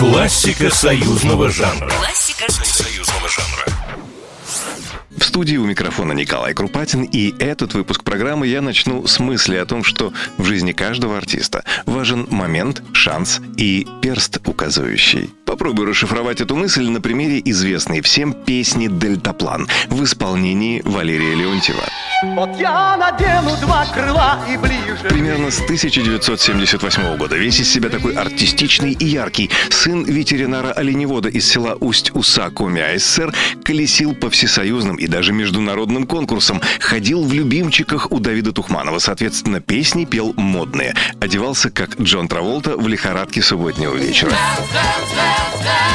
Классика союзного жанра. Классика союзного жанра. В студии у микрофона Николай Крупатин, и этот выпуск программы я начну с мысли о том, что в жизни каждого артиста важен момент, шанс и перст указывающий. Попробую расшифровать эту мысль на примере известной всем песни «Дельтаплан» в исполнении Валерия Леонтьева. Вот я надену два крыла и ближе. Примерно с 1978 года. Весь из себя такой артистичный и яркий. Сын ветеринара-оленевода из села Усть-Уса Коми АССР колесил по всесоюзным и даже международным конкурсам, ходил в любимчиках у Давида Тухманова, соответственно, песни пел модные, одевался как Джон Траволта в лихорадке субботнего вечера.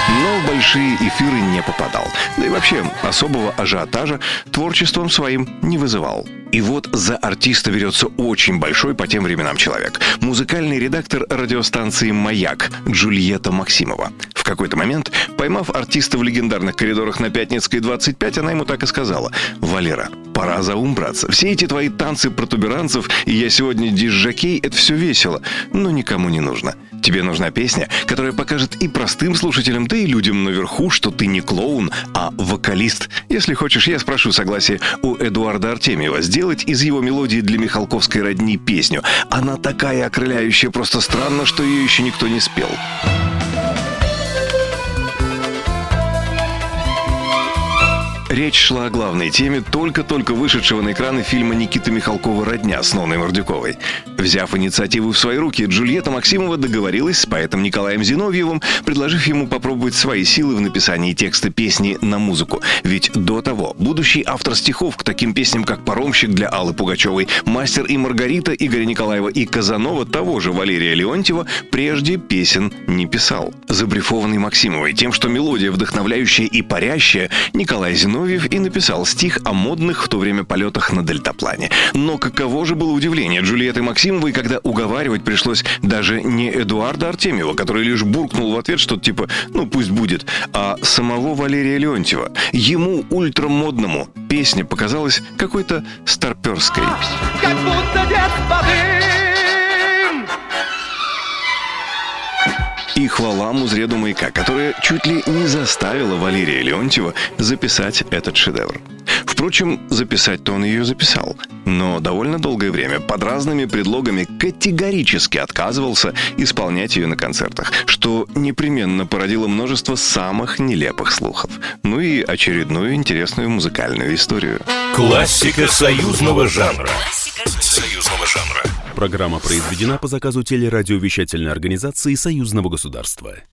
Но в большие эфиры не попадал. Да и вообще особого ажиотажа творчеством своим не вызывал. И вот за артиста берется очень большой по тем временам человек. Музыкальный редактор радиостанции «Маяк» Джульетта Максимова. В какой-то момент, поймав артиста в легендарных коридорах на Пятницкой 25, она ему так и сказала. «Валера, пора за ум браться. Все эти твои танцы протуберанцев и я сегодня дизжакей — это все весело, но никому не нужно. Тебе нужна песня, которая покажет и простым слушателям, да и людям наверху, что ты не клоун, а вокалист. Если хочешь, я спрошу согласие у Эдуарда Артемьева сделать из его мелодии для Михалковской родни песню. Она такая окрыляющая, просто странно, что ее еще никто не спел. Речь шла о главной теме только-только вышедшего на экраны фильма Никиты Михалкова «Родня» с Ноной Мордюковой. Взяв инициативу в свои руки, Джульетта Максимова договорилась с поэтом Николаем Зиновьевым, предложив ему попробовать свои силы в написании текста песни на музыку. Ведь до того будущий автор стихов к таким песням, как «Паромщик» для Аллы Пугачевой, «Мастер и Маргарита» Игоря Николаева и «Казанова» того же Валерия Леонтьева прежде песен не писал. Забрифованный Максимовой тем, что мелодия вдохновляющая и парящая, Николай Зиновьев Зиновьев и написал стих о модных в то время полетах на дельтаплане. Но каково же было удивление Джульетты Максимовой, когда уговаривать пришлось даже не Эдуарда Артемьева, который лишь буркнул в ответ что-то типа «ну пусть будет», а самого Валерия Леонтьева. Ему, ультрамодному, песня показалась какой-то старперской. Как будто детство дым. И хвала музреду маяка, которая чуть ли не заставила Валерия Леонтьева записать этот шедевр. Впрочем, записать-то он ее записал, но довольно долгое время под разными предлогами категорически отказывался исполнять ее на концертах, что непременно породило множество самых нелепых слухов. Ну и очередную интересную музыкальную историю. Классика союзного жанра. Классика Союзного жанра. Программа произведена по заказу телерадиовещательной организации Союзного государства.